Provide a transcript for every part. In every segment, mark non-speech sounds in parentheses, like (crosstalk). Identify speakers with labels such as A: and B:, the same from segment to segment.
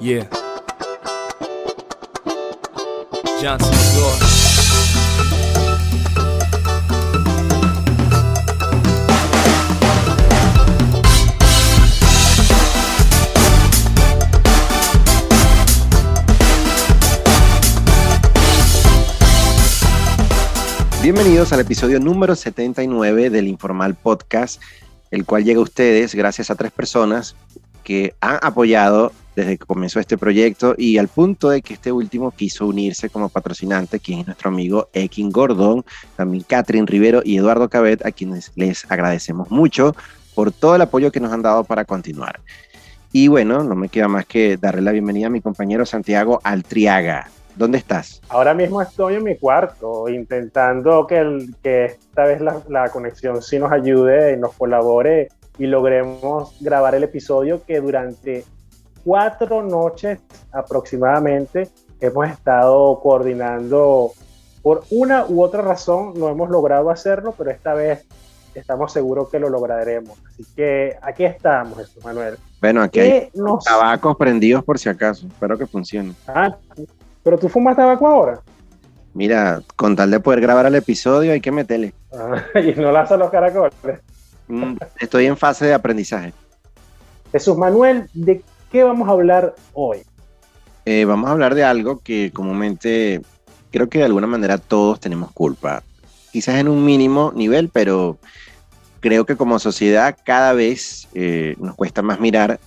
A: Yeah.
B: Bienvenidos al episodio número 79 del Informal Podcast, el cual llega a ustedes gracias a tres personas que han apoyado desde que comenzó este proyecto y al punto de que este último quiso unirse como patrocinante, quien es nuestro amigo Ekin Gordon, también Catherine Rivero y Eduardo Cabet, a quienes les agradecemos mucho por todo el apoyo que nos han dado para continuar. Y bueno, no me queda más que darle la bienvenida a mi compañero Santiago Altriaga. ¿Dónde estás?
C: Ahora mismo estoy en mi cuarto intentando que, el, esta vez la, la conexión sí nos ayude y nos colabore y logremos grabar el episodio que durante cuatro noches aproximadamente hemos estado coordinando. Por una u otra razón no hemos logrado hacerlo, pero esta vez estamos seguros que lo lograremos. Así que aquí estamos, Jesús Manuel.
B: Bueno, aquí hay tabacos prendidos por si acaso. Espero que funcione.
C: Ah, pero tú fumas tabaco ahora.
B: Mira, con tal de poder grabar el episodio hay que meterle.
C: Ah, (laughs) y no lanza los caracoles.
B: Mm, estoy en fase de aprendizaje.
C: Jesús Manuel, ¿de qué vamos a hablar hoy?
B: Eh, vamos a hablar de algo que comúnmente creo que de alguna manera todos tenemos culpa. Quizás en un mínimo nivel, pero creo que como sociedad cada vez eh, nos cuesta más mirar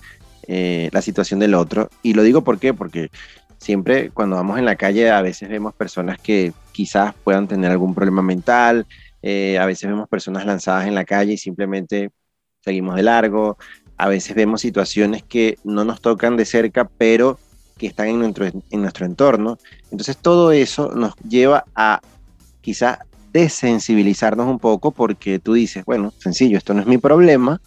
B: eh, la situación del otro. Y lo digo por qué, porque siempre cuando vamos en la calle a veces vemos personas que quizás puedan tener algún problema mental, a veces vemos personas lanzadas en la calle y simplemente seguimos de largo, a veces vemos situaciones que no nos tocan de cerca, pero que están en nuestro, en nuestro entorno. Entonces todo eso nos lleva a quizá desensibilizarnos un poco porque tú dices, bueno, sencillo, esto no es mi problema,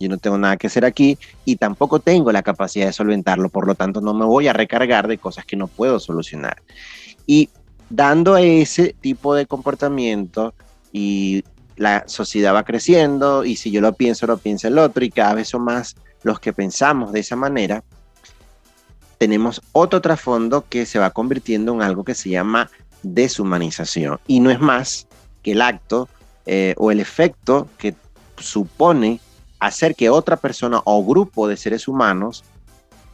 B: yo no tengo nada que hacer aquí y tampoco tengo la capacidad de solventarlo, por lo tanto no me voy a recargar de cosas que no puedo solucionar. Y dando a ese tipo de comportamiento y la sociedad va creciendo y si yo lo pienso, lo piensa el otro y cada vez son más los que pensamos de esa manera, tenemos otro trasfondo que se va convirtiendo en algo que se llama deshumanización y no es más que el acto eh, o el efecto que supone hacer que otra persona o grupo de seres humanos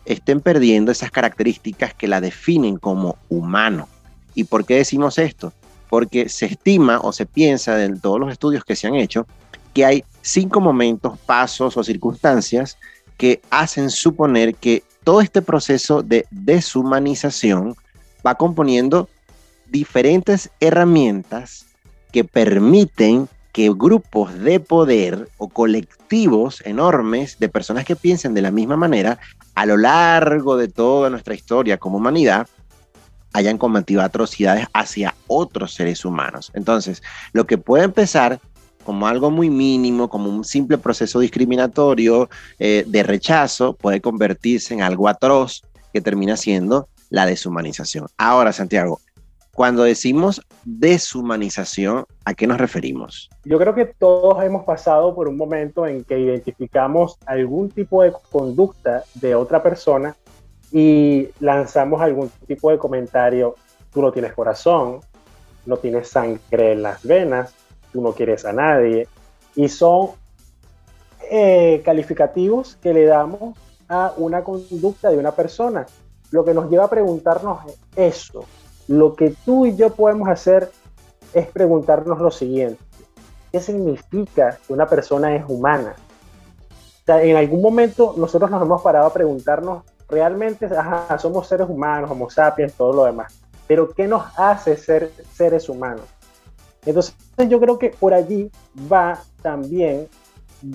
B: estén perdiendo esas características que la definen como humano. ¿Y por qué decimos esto? Porque se estima o se piensa en todos los estudios que se han hecho que hay cinco momentos, pasos o circunstancias que hacen suponer que todo este proceso de deshumanización va componiendo diferentes herramientas que permiten que grupos de poder o colectivos enormes de personas que piensen de la misma manera a lo largo de toda nuestra historia como humanidad hayan cometido atrocidades hacia otros seres humanos. Entonces, lo que puede empezar como algo muy mínimo, como un simple proceso discriminatorio eh, de rechazo, puede convertirse en algo atroz que termina siendo la deshumanización. Ahora, Santiago, cuando decimos deshumanización, ¿a qué nos referimos?
C: Yo creo que todos hemos pasado por un momento en que identificamos algún tipo de conducta de otra persona y lanzamos algún tipo de comentario, tú no tienes corazón, no tienes sangre en las venas, tú no quieres a nadie, y son eh, calificativos que le damos a una conducta de una persona. Lo que nos lleva a preguntarnos eso. Lo que tú y yo podemos hacer es preguntarnos lo siguiente. ¿Qué significa que una persona es humana? en algún momento nosotros nos hemos parado a preguntarnos realmente somos seres humanos, homo sapiens, todo lo demás. Pero ¿qué nos hace ser seres humanos? Entonces yo creo que por allí va también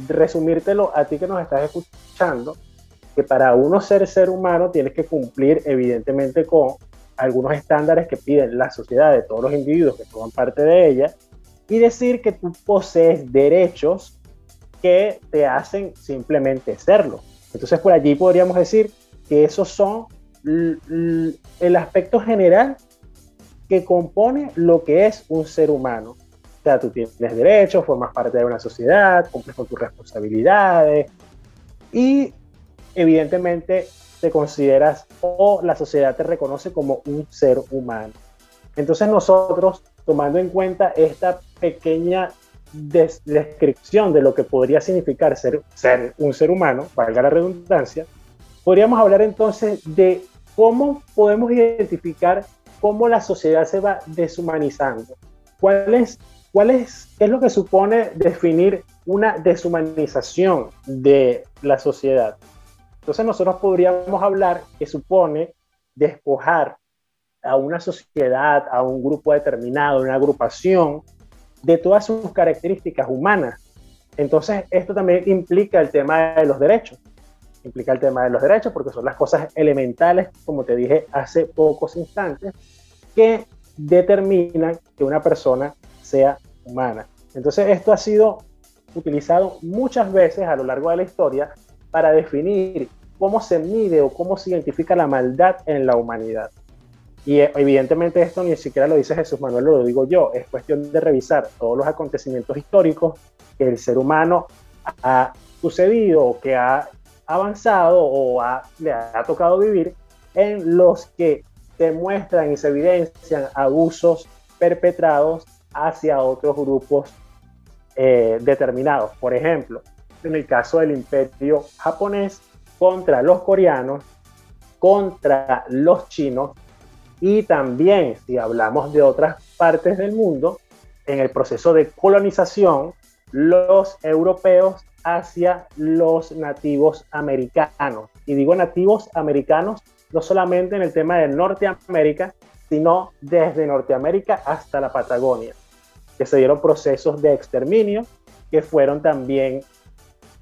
C: resumírtelo a ti que nos estás escuchando, que para uno ser ser humano tienes que cumplir evidentemente con algunos estándares que piden la sociedad de todos los individuos que forman parte de ella y decir que tú posees derechos que te hacen simplemente serlo. Entonces por allí podríamos decir que esos son el aspecto general que compone lo que es un ser humano. O sea, tú tienes derechos, formas parte de una sociedad, cumples con tus responsabilidades y evidentemente te consideras o la sociedad te reconoce como un ser humano. Entonces nosotros, tomando en cuenta esta pequeña descripción de lo que podría significar ser, ser un ser humano, valga la redundancia, podríamos hablar entonces de cómo podemos identificar cómo la sociedad se va deshumanizando. ¿Cuál es, cuál es, ¿Qué es lo que supone definir una deshumanización de la sociedad? Entonces nosotros podríamos hablar que supone despojar a una sociedad, a un grupo determinado, una agrupación, de todas sus características humanas. Entonces, esto también implica el tema de los derechos. Implica el tema de los derechos porque son las cosas elementales, como te dije hace pocos instantes, que determinan que una persona sea humana. Entonces, esto ha sido utilizado muchas veces a lo largo de la historia para definir cómo se mide o cómo se identifica la maldad en la humanidad. Y eh, evidentemente esto ni siquiera lo dice Jesús Manuel, lo digo yo, es cuestión de revisar todos los acontecimientos históricos que el ser humano ha sucedido, que ha avanzado o le ha tocado vivir, en los que se muestran y se evidencian abusos perpetrados hacia otros grupos eh, determinados. Por ejemplo, en el caso del imperio japonés contra los coreanos, contra los chinos y también, si hablamos de otras partes del mundo, en el proceso de colonización, los europeos hacia los nativos americanos. Y digo nativos americanos no solamente en el tema de Norteamérica, sino desde Norteamérica hasta la Patagonia, que se dieron procesos de exterminio que fueron también,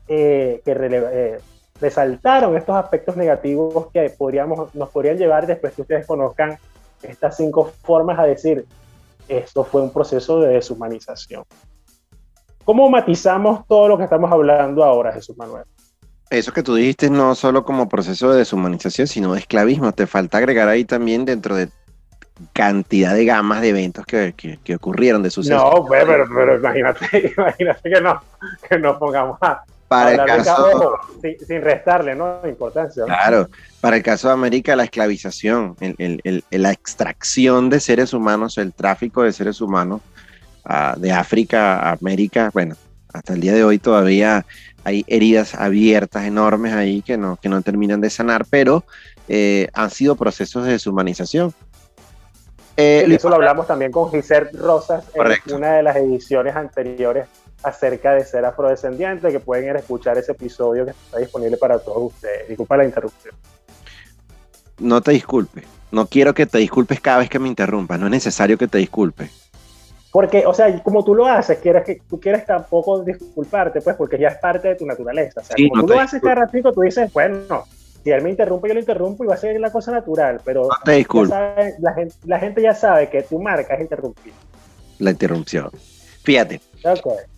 C: eh, que eh, resaltaron estos aspectos negativos que podríamos, nos podrían llevar después que ustedes conozcan estas cinco formas a decir, esto fue un proceso de deshumanización. ¿Cómo matizamos todo lo que estamos hablando ahora, Jesús Manuel?
B: Eso que tú dijiste no solo como proceso de deshumanización, sino de esclavismo. Te falta agregar ahí también dentro de cantidad de gamas de eventos que, que, ocurrieron de sucesos.
C: No, pues, pero, pero, imagínate, (laughs) imagínate que no, que no pongamos a,
B: para el caso,
C: sin, restarle ¿no? importancia.
B: Claro, para el caso de América, la esclavización, la extracción de seres humanos, el tráfico de seres humanos de África a América, bueno, hasta el día de hoy todavía hay heridas abiertas enormes ahí que no, que no terminan de sanar, pero eh, han sido procesos de deshumanización.
C: Eh, eso lo hablamos también con Giselle Rosas en una de las ediciones anteriores acerca de ser afrodescendiente, que pueden ir a escuchar ese episodio que está disponible para todos ustedes. Disculpa la interrupción.
B: No te disculpes. No quiero que te disculpes cada vez que me interrumpas. No es necesario que te disculpes.
C: Porque, o sea, como tú lo haces, quieres que tú quieres tampoco disculparte, pues, porque ya es parte de tu naturaleza. O sea, como tú lo haces cada ratito, tú dices, bueno, si él me interrumpe, yo lo interrumpo y va a ser la cosa natural. Pero
B: no te disculpes.
C: la, gente, la, gente, ya sabe que tu marca es interrumpir.
B: La interrupción. Fíjate. Okay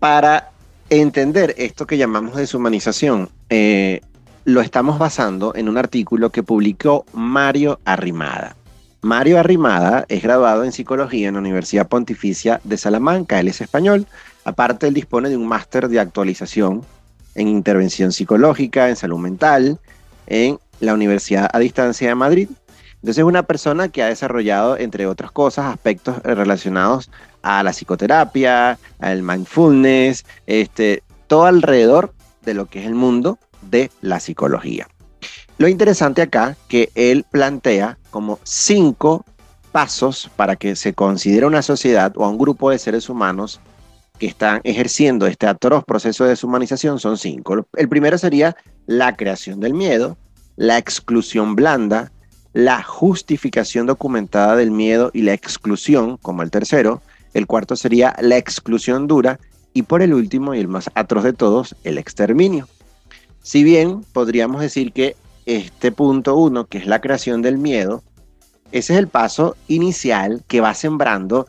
B: para entender esto que llamamos deshumanización, eh, lo estamos basando en un artículo que publicó Mario Arrimada. Mario Arrimada es graduado en psicología en la Universidad Pontificia de Salamanca, él es español, aparte él dispone de un máster de actualización en intervención psicológica, en salud mental, en la Universidad a Distancia de Madrid. Entonces es una persona que ha desarrollado, entre otras cosas, aspectos relacionados a la psicoterapia, al mindfulness, este, todo alrededor de lo que es el mundo de la psicología. Lo interesante acá que él plantea como cinco pasos para que se considere una sociedad o un grupo de seres humanos que están ejerciendo este atroz proceso de deshumanización son cinco. El primero sería la creación del miedo, la exclusión blanda, la justificación documentada del miedo y la exclusión, como el tercero, el cuarto sería la exclusión dura y por el último y el más atroz de todos, el exterminio. Si bien podríamos decir que este punto uno, que es la creación del miedo, ese es el paso inicial que va sembrando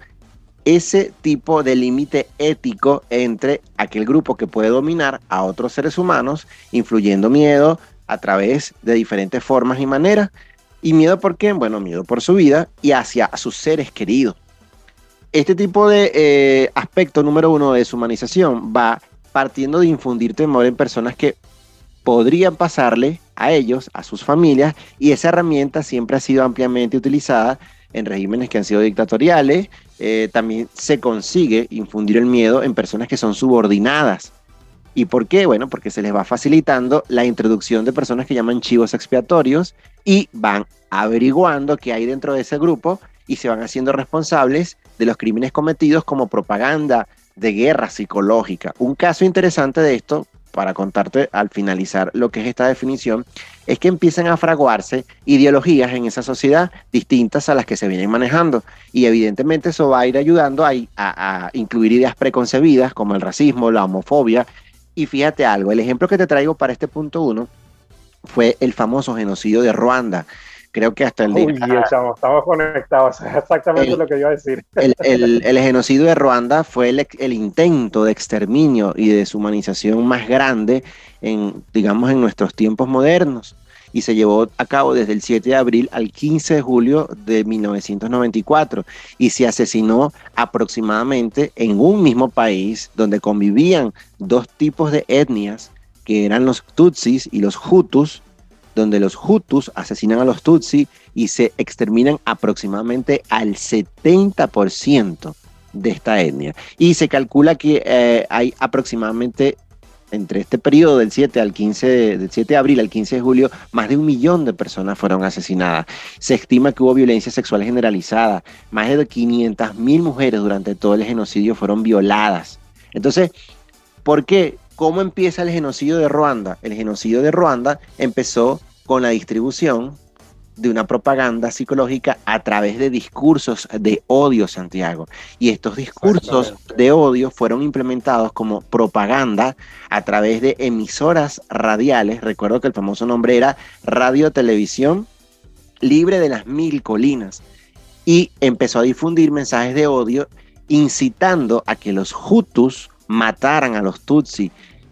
B: ese tipo de límite ético entre aquel grupo que puede dominar a otros seres humanos, influyendo miedo a través de diferentes formas y maneras. ¿Y miedo por qué? Bueno, miedo por su vida y hacia sus seres queridos este tipo de eh, aspecto número uno de deshumanización va partiendo de infundir temor en personas que podrían pasarle a ellos, a sus familias, y esa herramienta siempre ha sido ampliamente utilizada en regímenes que han sido dictatoriales. Eh, también se consigue infundir el miedo en personas que son subordinadas. ¿Y por qué? Bueno, porque se les va facilitando la introducción de personas que llaman chivos expiatorios y van averiguando qué hay dentro de ese grupo y se van haciendo responsables de los crímenes cometidos como propaganda de guerra psicológica. Un caso interesante de esto, para contarte al finalizar lo que es esta definición, es que empiezan a fraguarse ideologías en esa sociedad distintas a las que se vienen manejando. Y evidentemente eso va a ir ayudando a, a, incluir ideas preconcebidas como el racismo, la homofobia. Y fíjate algo, el ejemplo que te traigo para este punto uno fue el famoso genocidio de Ruanda. Creo que hasta el
C: día. Uy, estamos conectados, (laughs) exactamente lo que iba a decir.
B: El, (laughs) el, genocidio de Ruanda fue el, el, intento de exterminio y de deshumanización más grande en, digamos, en nuestros tiempos modernos. Y se llevó a cabo desde el 7 de abril al 15 de julio de 1994. Y se asesinó aproximadamente en un mismo país donde convivían dos tipos de etnias, que eran los Tutsis y los Hutus, donde los Hutus asesinan a los Tutsi y se exterminan aproximadamente al 70% de esta etnia. Y se calcula que eh, hay aproximadamente entre este periodo del 7 al 15 de, del 7 de abril al 15 de julio, más de un millón de personas fueron asesinadas. Se estima que hubo violencia sexual generalizada. Más de 500 mil mujeres durante todo el genocidio fueron violadas. Entonces, ¿por qué? ¿Cómo empieza el genocidio de Ruanda? El genocidio de Ruanda empezó con la distribución de una propaganda psicológica a través de discursos de odio, Santiago. Y estos discursos de odio fueron implementados como propaganda a través de emisoras radiales. Recuerdo que el famoso nombre era Radio Televisión Libre de las Mil Colinas. Y empezó a difundir mensajes de odio incitando a que los Hutus mataran a los Tutsi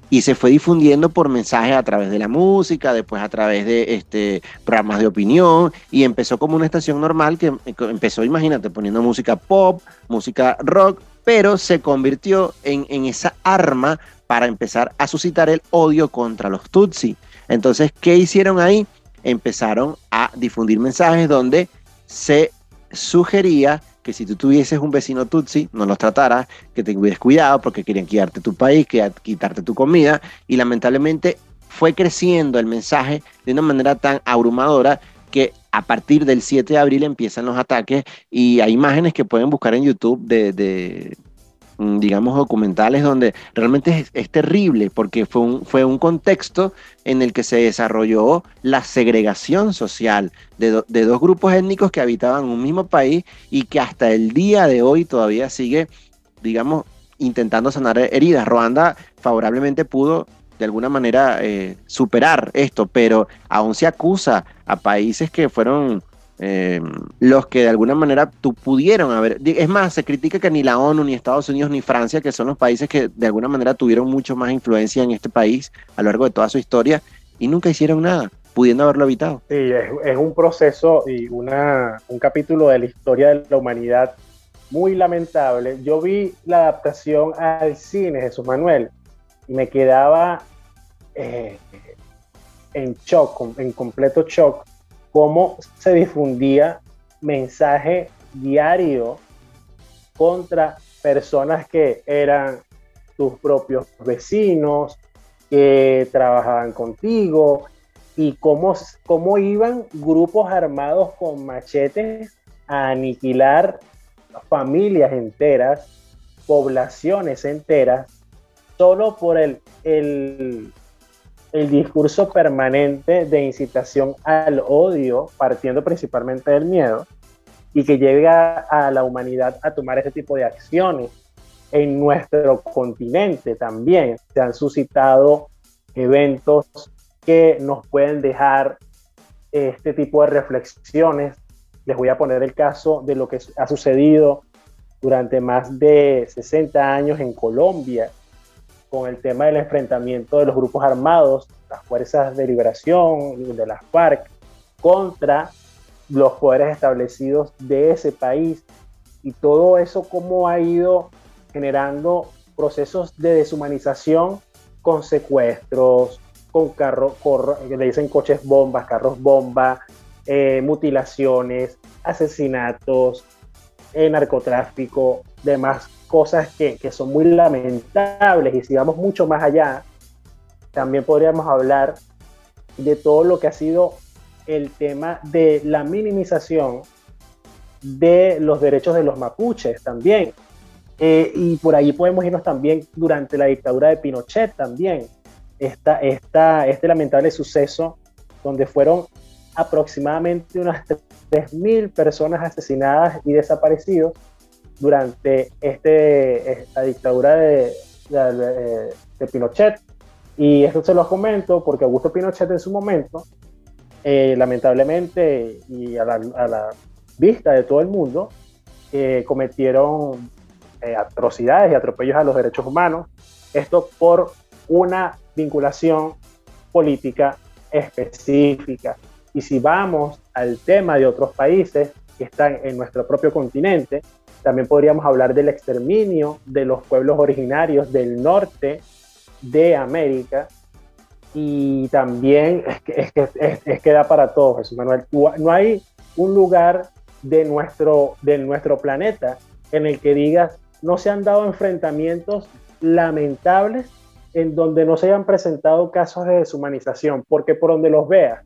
B: y se fue difundiendo por mensajes a través de la música, después a través de este, programas de opinión y empezó como una estación normal que empezó, imagínate, poniendo música pop, música rock, pero se convirtió en, en esa arma para empezar a suscitar el odio contra los Tutsi. Entonces, ¿qué hicieron ahí? Empezaron a difundir mensajes donde se sugería que si tú tuvieses un vecino Tutsi, no los trataras, que te hubieras cuidado porque querían quitarte tu país, quitarte tu comida, y lamentablemente fue creciendo el mensaje de una manera tan abrumadora que a partir del 7 de abril empiezan los ataques y hay imágenes que pueden buscar en YouTube de, digamos, documentales donde realmente es, terrible porque fue un, fue un contexto en el que se desarrolló la segregación social de, de dos grupos étnicos que habitaban un mismo país y que hasta el día de hoy todavía sigue, digamos, intentando sanar heridas. Ruanda favorablemente pudo de alguna manera eh, superar esto, pero aún se acusa a países que fueron eh, los que de alguna manera tú pudieron haber. Es más, se critica que ni la ONU, ni Estados Unidos, ni Francia, que son los países que de alguna manera tuvieron mucho más influencia en este país a lo largo de toda su historia, y nunca hicieron nada, pudiendo haberlo evitado.
C: Sí, es, un proceso y una, un capítulo de la historia de la humanidad muy lamentable. Yo vi la adaptación al cine, Jesús Manuel, y me quedaba eh, en shock, en completo shock cómo se difundía mensaje diario contra personas que eran tus propios vecinos, que trabajaban contigo, y cómo, cómo iban grupos armados con machetes a aniquilar familias enteras, poblaciones enteras, solo por el, el, el discurso permanente de incitación al odio, partiendo principalmente del miedo, y que llega a la humanidad a tomar ese tipo de acciones. En nuestro continente también se han suscitado eventos que nos pueden dejar este tipo de reflexiones. Les voy a poner el caso de lo que ha sucedido durante más de 60 años en Colombia, con el tema del enfrentamiento de los grupos armados, las fuerzas de liberación, de las FARC, contra los poderes establecidos de ese país. Y todo eso cómo ha ido generando procesos de deshumanización con secuestros, con carros, le dicen coches bombas, carros bomba, eh, mutilaciones, asesinatos, eh, narcotráfico, demás cosas que, que son muy lamentables. Y si vamos mucho más allá, también podríamos hablar de todo lo que ha sido el tema de la minimización de los derechos de los mapuches también. Eh, y por ahí podemos irnos también durante la dictadura de Pinochet también. Esta, esta, este lamentable suceso donde fueron aproximadamente unas 3.000 personas asesinadas y desaparecidos durante este, esta dictadura de, Pinochet. Y esto se los comento porque Augusto Pinochet en su momento, eh, lamentablemente y a la, a la, vista de todo el mundo, eh, cometieron eh, atrocidades y atropellos a los derechos humanos. Esto por una vinculación política específica. Y si vamos al tema de otros países que están en nuestro propio continente, también podríamos hablar del exterminio de los pueblos originarios del norte de América. Y también es que, es que, da para todos, Jesús Manuel. No hay un lugar de nuestro, de nuestro planeta en el que digas no se han dado enfrentamientos lamentables en donde no se hayan presentado casos de deshumanización, porque por donde los veas,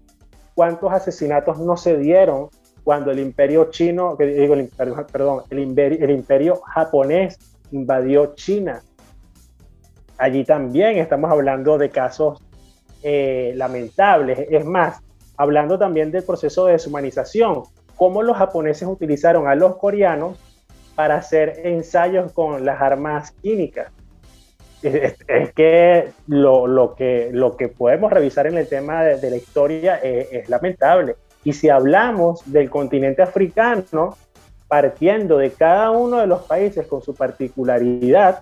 C: cuántos asesinatos no se dieron cuando el imperio chino, que digo, el, perdón, el imperio, el imperio japonés invadió China. Allí también estamos hablando de casos eh, lamentables. Es más, hablando también del proceso de deshumanización, cómo los japoneses utilizaron a los coreanos para hacer ensayos con las armas químicas. Es, que, lo, que lo que podemos revisar en el tema de, la historia es, lamentable. Y si hablamos del continente africano, partiendo de cada uno de los países con su particularidad,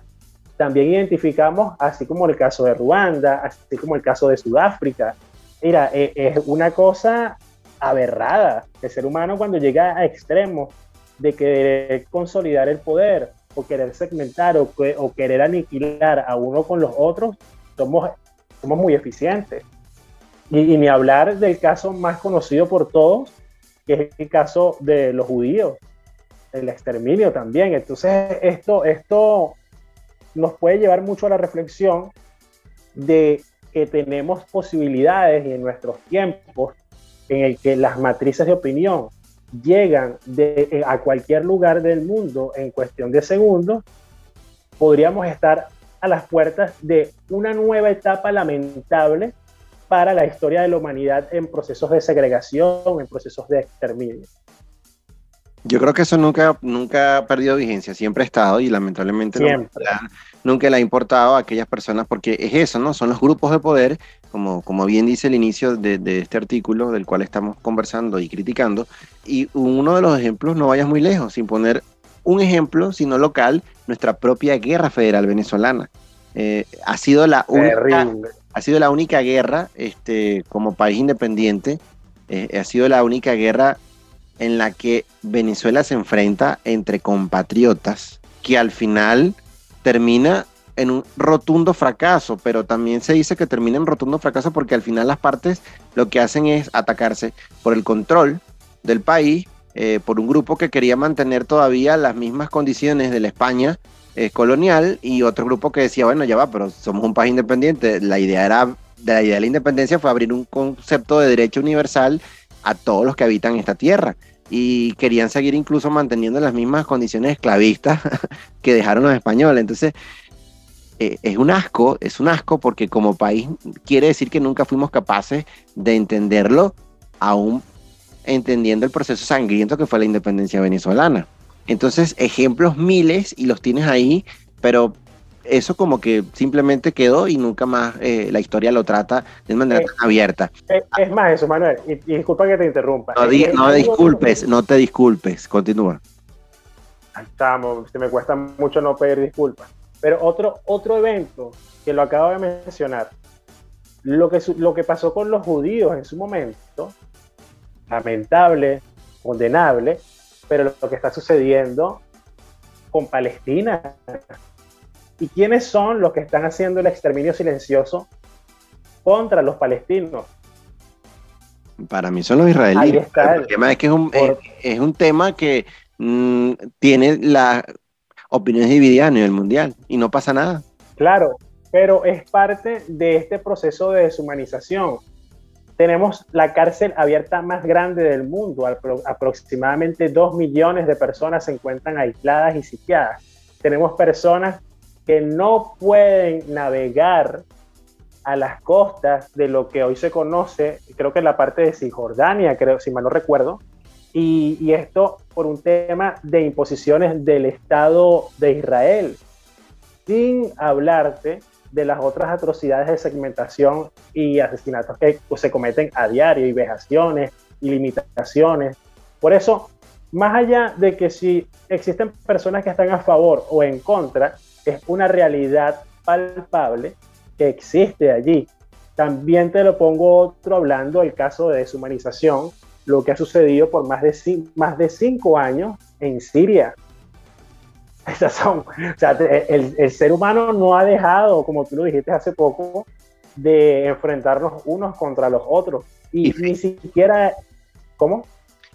C: también identificamos, así como el caso de Ruanda, así como el caso de Sudáfrica. Mira, es, es una cosa aberrada. El ser humano cuando llega a extremos de querer consolidar el poder o querer segmentar o, o querer aniquilar a uno con los otros, somos, somos muy eficientes. Y, ni hablar del caso más conocido por todos, que es el caso de los judíos, el exterminio también. Entonces, esto, esto nos puede llevar mucho a la reflexión de que tenemos posibilidades y en nuestros tiempos en el que las matrices de opinión llegan eh, a cualquier lugar del mundo en cuestión de segundos, podríamos estar a las puertas de una nueva etapa lamentable para la historia de la humanidad en procesos de segregación, en procesos de exterminio.
B: Yo creo que eso nunca, nunca ha perdido vigencia, siempre ha estado y lamentablemente nunca le ha importado a aquellas personas porque es eso, ¿no? Son los grupos de poder, como, como bien dice el inicio de, de, este artículo del cual estamos conversando y criticando. Y uno de los ejemplos, no vayas muy lejos, sin poner un ejemplo, sino local, nuestra propia guerra federal venezolana. Eh, ha, sido la única, ha sido la única guerra este, como país independiente, eh, ha sido la única guerra en la que Venezuela se enfrenta entre compatriotas que al final termina en un rotundo fracaso, pero también se dice que termina en rotundo fracaso porque al final las partes lo que hacen es atacarse por el control del país, eh, por un grupo que quería mantener todavía las mismas condiciones de la España eh, colonial y otro grupo que decía, bueno, ya va, pero somos un país independiente. La idea era, de la idea de la independencia fue abrir un concepto de derecho universal a todos los que habitan esta tierra y querían seguir incluso manteniendo las mismas condiciones esclavistas (laughs) que dejaron los españoles. Entonces, eh, es un asco, es un asco porque como país quiere decir que nunca fuimos capaces de entenderlo, aún entendiendo el proceso sangriento que fue la independencia venezolana. Entonces, ejemplos miles y los tienes ahí, pero eso como que simplemente quedó y nunca más eh, la historia lo trata de manera eh, abierta.
C: Eh, es, más eso, Manuel, y, disculpa que te interrumpa.
B: No, no disculpes, no te disculpes, continúa.
C: Estamos, se me cuesta mucho no pedir disculpas. Pero otro, otro evento que lo acabo de mencionar, lo que, lo que pasó con los judíos en su momento, lamentable, condenable, pero lo que está sucediendo con Palestina, ¿Y quiénes son los que están haciendo el exterminio silencioso contra los palestinos.
B: Para mí son los israelíes. el tema es que es un, es, un tema que mm, tiene las opiniones divididas a nivel mundial y no pasa nada.
C: Claro, pero es parte de este proceso de deshumanización. Tenemos la cárcel abierta más grande del mundo, aproximadamente dos millones de personas se encuentran aisladas y sitiadas. Tenemos personas que no pueden navegar a las costas de lo que hoy se conoce, creo que la parte de Cisjordania, creo, si mal no recuerdo, y, y, esto por un tema de imposiciones del Estado de Israel, sin hablarte de las otras atrocidades de segmentación y asesinatos que se cometen a diario, y vejaciones y limitaciones. Por eso, más allá de que si existen personas que están a favor o en contra, es una realidad palpable que existe allí. También te lo pongo otro hablando del caso de deshumanización, lo que ha sucedido por más de, más de cinco años en Siria. (laughs) son, o sea, el, el, ser humano no ha dejado, como tú lo dijiste hace poco, de enfrentarnos unos contra los otros. Y, ni siquiera, ¿cómo?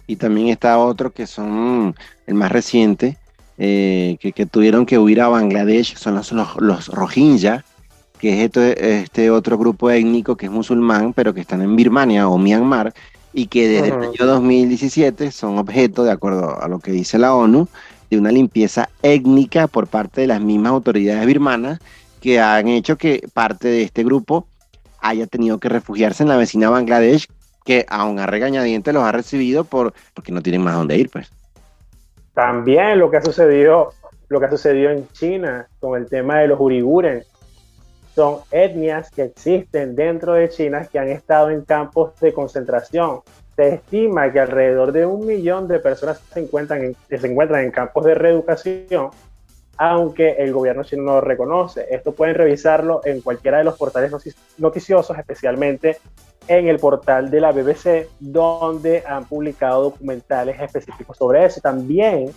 B: Y también está otro que son el más reciente, eh, que, que, tuvieron que huir a Bangladesh, son los, los, los Rohingya, que es este, este, otro grupo étnico que es musulmán, pero que están en Birmania o Myanmar, y que desde el año 2017 son objeto, de acuerdo a lo que dice la ONU, de una limpieza étnica por parte de las mismas autoridades birmanas que han hecho que parte de este grupo haya tenido que refugiarse en la vecina Bangladesh, que aún a regañadientes los ha recibido por, porque no tienen más dónde ir, pues.
C: También lo que ha sucedido, lo que ha sucedido en China con el tema de los uigures, son etnias que existen dentro de China que han estado en campos de concentración. Se estima que alrededor de un millón de personas se encuentran en, campos de reeducación, aunque el gobierno chino no lo reconoce. Esto pueden revisarlo en cualquiera de los portales noticiosos, especialmente en el portal de la BBC, donde han publicado documentales específicos sobre eso. También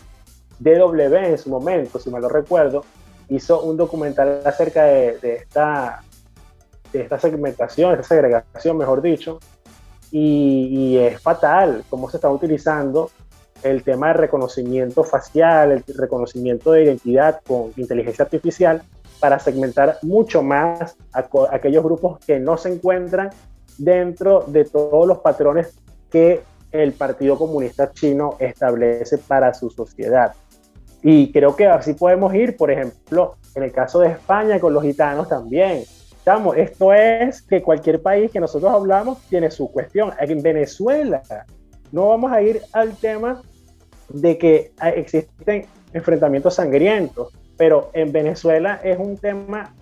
C: DW en su momento, si mal lo recuerdo, hizo un documental acerca de, de esta segmentación, esta segregación, mejor dicho, y, es fatal cómo se está utilizando el tema de reconocimiento facial, el reconocimiento de identidad con inteligencia artificial para segmentar mucho más a, aquellos grupos que no se encuentran dentro de todos los patrones que el Partido Comunista Chino establece para su sociedad. Y creo que así podemos ir, por ejemplo, en el caso de España con los gitanos también. Estamos, esto es que cualquier país que nosotros hablamos tiene su cuestión. En Venezuela no vamos a ir al tema de que existen enfrentamientos sangrientos, pero en Venezuela es un tema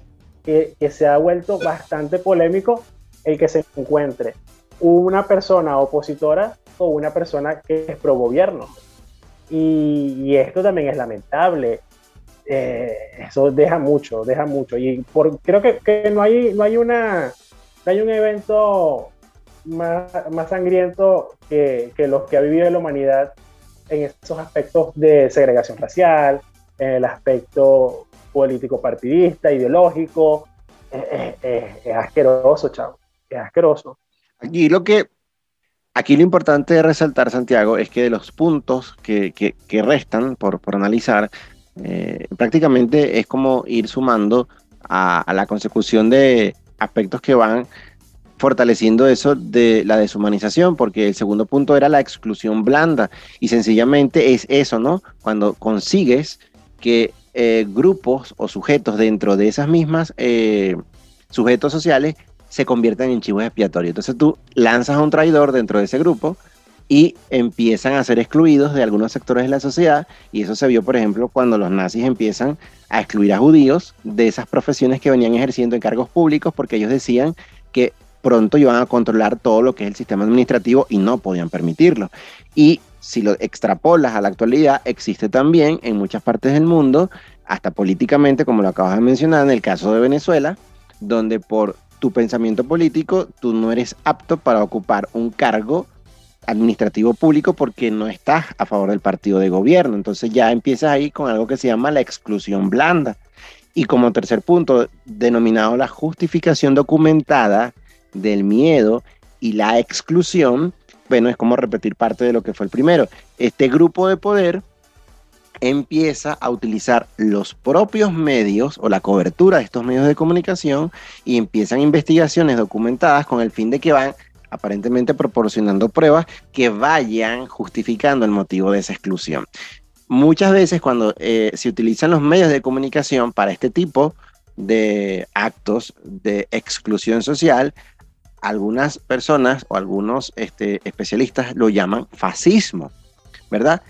C: que, que se ha vuelto bastante polémico el que se encuentre una persona opositora o una persona que es pro gobierno. Y, esto también es lamentable. Eh, eso deja mucho, deja mucho. Y por, creo que, no, hay, no, hay una, hay un evento más, más sangriento que, que, los que ha vivido la humanidad en esos aspectos de segregación racial, en el aspecto político partidista, ideológico. es asqueroso, chavo. Es asqueroso.
B: Aquí lo que Aquí lo importante de resaltar, Santiago, es que de los puntos que, restan por, analizar, eh, prácticamente es como ir sumando a, la consecución de aspectos que van fortaleciendo eso de la deshumanización, porque el segundo punto era la exclusión blanda, y sencillamente es eso, ¿no? Cuando consigues que eh, grupos o sujetos dentro de esas mismas eh, sujetos sociales se convierten en chivos expiatorios. Entonces tú lanzas a un traidor dentro de ese grupo y empiezan a ser excluidos de algunos sectores de la sociedad y eso se vio, por ejemplo, cuando los nazis empiezan a excluir a judíos de esas profesiones que venían ejerciendo en cargos públicos porque ellos decían que pronto iban a controlar todo lo que es el sistema administrativo y no podían permitirlo. Y si lo extrapolas a la actualidad, existe también en muchas partes del mundo, hasta políticamente, como lo acabas de mencionar, en el caso de Venezuela, donde por tu pensamiento político, tú no eres apto para ocupar un cargo administrativo público porque no estás a favor del partido de gobierno. Entonces ya empiezas ahí con algo que se llama la exclusión blanda. Y como tercer punto, denominado la justificación documentada, del miedo y la exclusión, bueno, es como repetir parte de lo que fue el primero. Este grupo de poder empieza a utilizar los propios medios o la cobertura de estos medios de comunicación y empiezan investigaciones documentadas con el fin de que van aparentemente proporcionando pruebas que vayan justificando el motivo de esa exclusión. Muchas veces cuando eh, se utilizan los medios de comunicación para este tipo de actos de exclusión social, algunas personas o algunos este, especialistas lo llaman fascismo, ¿verdad?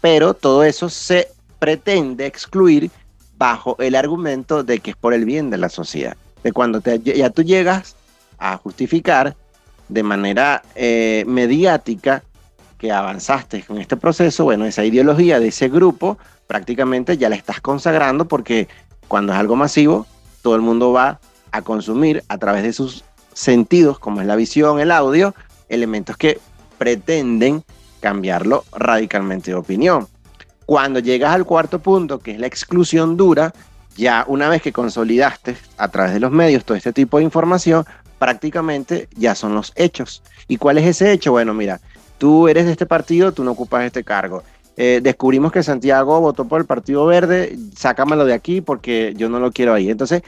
B: Pero todo eso se pretende excluir bajo el argumento de que es por el bien de la sociedad. De cuando ya tú llegas a justificar de manera eh, mediática que avanzaste con este proceso, bueno, esa ideología de ese grupo prácticamente ya la estás consagrando porque cuando es algo masivo, todo el mundo va a consumir a través de sus sentidos, como es la visión, el audio, elementos que pretenden cambiarlo radicalmente de opinión. Cuando llegas al cuarto punto, que es la exclusión dura, ya una vez que consolidaste a través de los medios todo este tipo de información, prácticamente ya son los hechos. ¿Y cuál es ese hecho? Bueno, mira, tú eres de este partido, tú no ocupas este cargo. Eh, descubrimos que Santiago votó por el Partido Verde, sácamelo de aquí porque yo no lo quiero ahí. Entonces,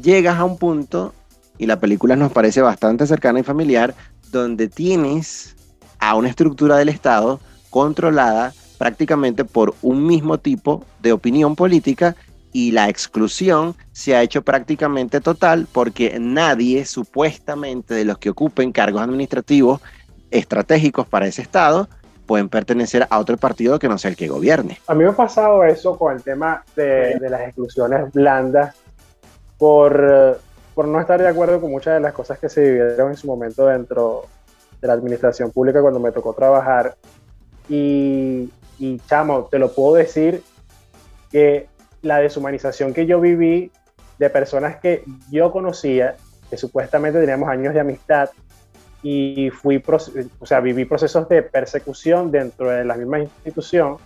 B: llegas a un punto y la película nos parece bastante cercana y familiar, donde tienes a una estructura del Estado controlada prácticamente por un mismo tipo de opinión política y la exclusión se ha hecho prácticamente total porque nadie supuestamente de los que ocupen cargos administrativos estratégicos para ese Estado pueden pertenecer a otro partido que no sea el que gobierne.
C: A mí me ha pasado eso con el tema de, de las exclusiones blandas por por no estar de acuerdo con muchas de las cosas que se vivieron en su momento dentro de la administración pública cuando me tocó trabajar. Y, y chamo, te lo puedo decir que la deshumanización que yo viví de personas que yo conocía, que supuestamente teníamos años de amistad, y fui, o sea, viví procesos de persecución dentro de la misma institución,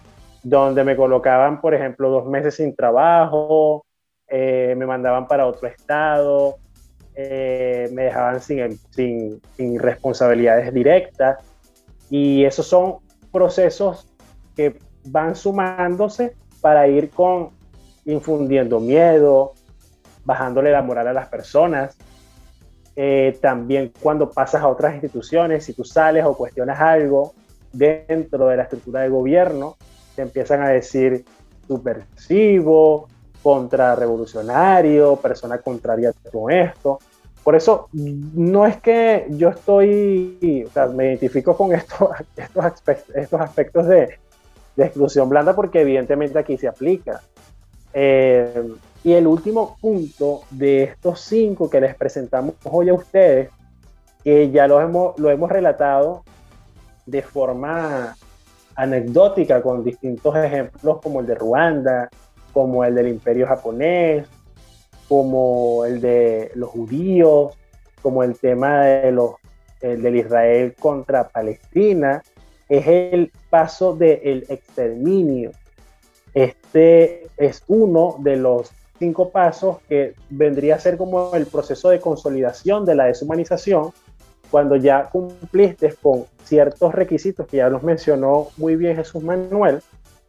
C: donde me colocaban, por ejemplo, dos meses sin trabajo, eh, me mandaban para otro estado, eh, me dejaban sin, sin, sin, responsabilidades directas. Y esos son procesos que van sumándose para ir con infundiendo miedo, bajándole la moral a las personas. Eh, también cuando pasas a otras instituciones, si tú sales o cuestionas algo dentro de la estructura de gobierno, te empiezan a decir subversivo, contrarrevolucionario, persona contraria con esto. Por eso no es que yo estoy, o sea, me identifico con estos, (laughs) estos, aspectos, estos aspectos de, de, exclusión blanda porque evidentemente aquí se aplica. Eh, y el último punto de estos cinco que les presentamos hoy a ustedes, que ya lo hemos, lo hemos relatado de forma anecdótica con distintos ejemplos como el de Ruanda, como el del imperio japonés, como el de los judíos, como el tema de los, el del Israel contra Palestina, es el paso del exterminio. Este es uno de los cinco pasos que vendría a ser como el proceso de consolidación de la deshumanización, cuando ya cumpliste con ciertos requisitos que ya nos mencionó muy bien Jesús Manuel,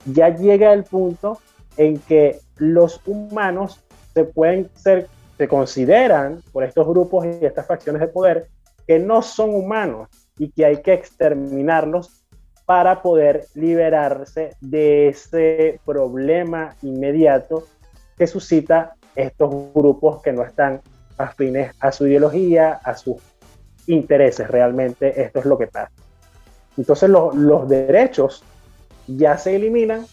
C: ya llega el punto en que los humanos se pueden ser, se consideran por estos grupos y estas facciones de poder que no son humanos y que hay que exterminarlos para poder liberarse de ese problema inmediato que suscita estos grupos que no están afines a su ideología, a sus intereses. Realmente esto es lo que pasa. Entonces los, los derechos ya se eliminan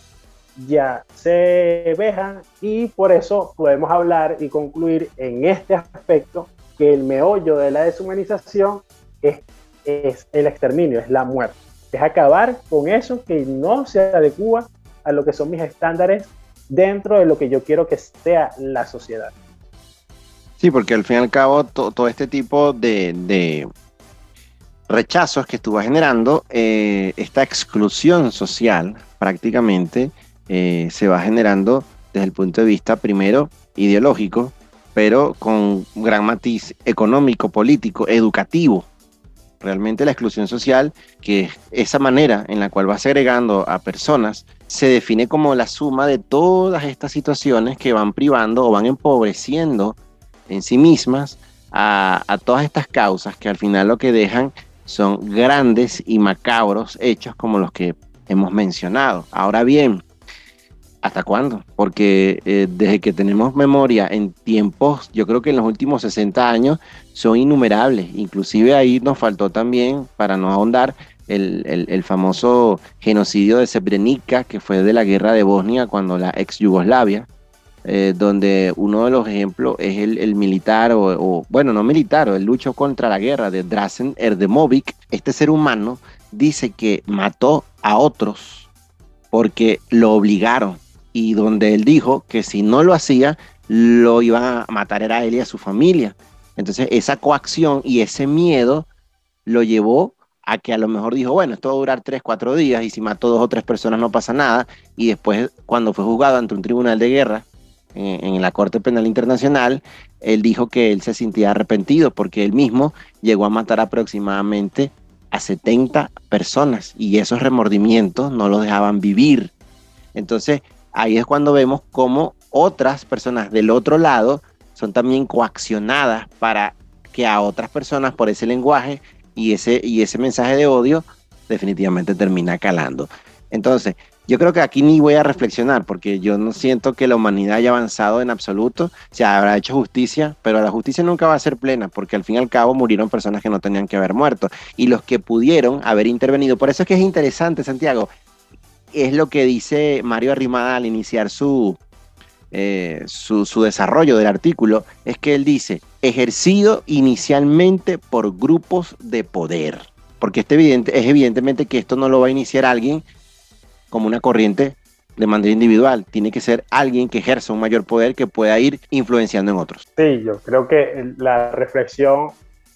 C: ya se vejan y por eso podemos hablar y concluir en este aspecto que el meollo de la deshumanización es, es el exterminio, es la muerte. Es acabar con eso que no se adecua a lo que son mis estándares dentro de lo que yo quiero que sea la sociedad.
B: Sí, porque al fin y al cabo todo este tipo de, rechazos que estuvo generando, eh, esta exclusión social prácticamente, eh, se va generando desde el punto de vista primero ideológico, pero con gran matiz económico, político, educativo. Realmente la exclusión social, que es esa manera en la cual va segregando a personas, se define como la suma de todas estas situaciones que van privando o van empobreciendo en sí mismas a todas estas causas que al final lo que dejan son grandes y macabros hechos como los que hemos mencionado. Ahora bien, ¿hasta cuándo? Porque eh, desde que tenemos memoria en tiempos, yo creo que en los últimos 60 años son innumerables. Inclusive ahí nos faltó también, para no ahondar, el, famoso genocidio de Srebrenica, que fue de la guerra de Bosnia cuando la ex Yugoslavia, eh, donde uno de los ejemplos es el, militar, o, bueno, no militar, el lucho contra la guerra de Drazen Erdemovic. Este ser humano dice que mató a otros porque lo obligaron y donde él dijo que si no lo hacía, lo iban a matar era a él y a su familia. Entonces esa coacción y ese miedo lo llevó a que a lo mejor dijo, bueno, esto va a durar tres, cuatro días y si mató dos o tres personas no pasa nada. Y después, cuando fue juzgado ante un tribunal de guerra eh, en la Corte Penal Internacional, él dijo que él se sentía arrepentido porque él mismo llegó a matar aproximadamente a 70 personas y esos remordimientos no los dejaban vivir. Entonces, ahí es cuando vemos cómo otras personas del otro lado son también coaccionadas para que a otras personas por ese lenguaje y ese, y ese mensaje de odio definitivamente termina calando. Entonces, yo creo que aquí ni voy a reflexionar porque yo no siento que la humanidad haya avanzado en absoluto. Se habrá hecho justicia, pero la justicia nunca va a ser plena porque al fin y al cabo murieron personas que no tenían que haber muerto y los que pudieron haber intervenido. Por eso es que es interesante, Santiago. Es lo que dice Mario Arrimada al iniciar su, eh, su, su desarrollo del artículo. Es que él dice, ejercido inicialmente por grupos de poder. Porque este evidente, es evidentemente que esto no lo va a iniciar alguien como una corriente de manera individual. Tiene que ser alguien que ejerza un mayor poder que pueda ir influenciando en otros.
C: Sí, yo creo que la reflexión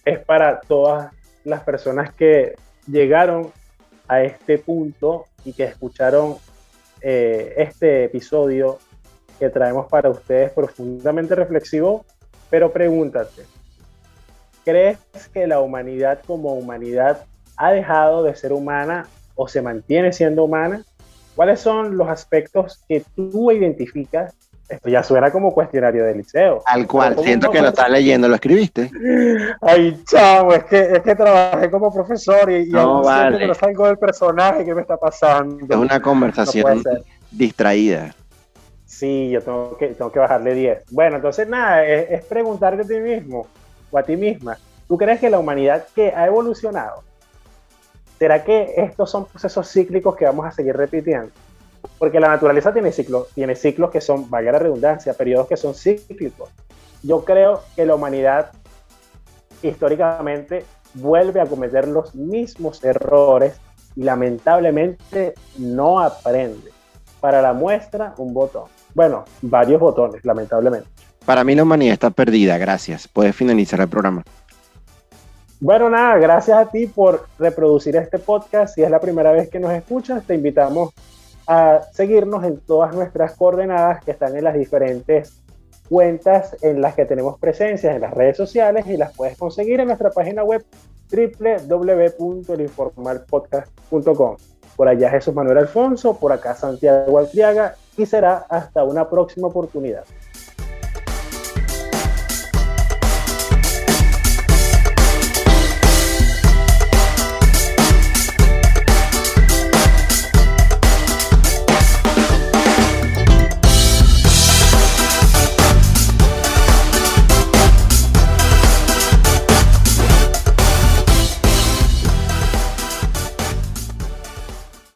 C: es para todas las personas que llegaron a este punto y que escucharon eh, este episodio que traemos para ustedes profundamente reflexivo, pero pregúntate, ¿crees que la humanidad como humanidad ha dejado de ser humana o se mantiene siendo humana? ¿Cuáles son los aspectos que tú identificas? Esto ya suena como cuestionario de liceo.
B: Al cual, siento que lo estás leyendo, ¿lo escribiste?
C: Ay, chavo, es que, es que trabajé como profesor y, no, vale. no salgo del personaje que me está pasando.
B: Es una conversación distraída.
C: Sí, yo tengo que, tengo que bajarle 10. Bueno, entonces nada, es, es preguntarte a ti mismo o a ti misma, ¿tú crees que la humanidad que ha evolucionado ¿será que estos son procesos cíclicos que vamos a seguir repitiendo? Porque la naturaleza tiene ciclos, tiene ciclos que son, vaya la redundancia, periodos que son cíclicos. Yo creo que la humanidad históricamente vuelve a cometer los mismos errores y lamentablemente no aprende. Para la muestra, un botón. Bueno, varios botones, lamentablemente.
B: Para mí la humanidad está perdida, gracias. Puedes finalizar el programa.
C: Bueno, nada, gracias a ti por reproducir este podcast. Si es la primera vez que nos escuchas, te invitamos a seguirnos en todas nuestras coordenadas que están en las diferentes cuentas en las que tenemos presencia en las redes sociales y las puedes conseguir en nuestra página web www.elinformalpodcast.com. Por allá Jesús Manuel Alfonso, por acá Santiago Altriaga y será hasta una próxima oportunidad.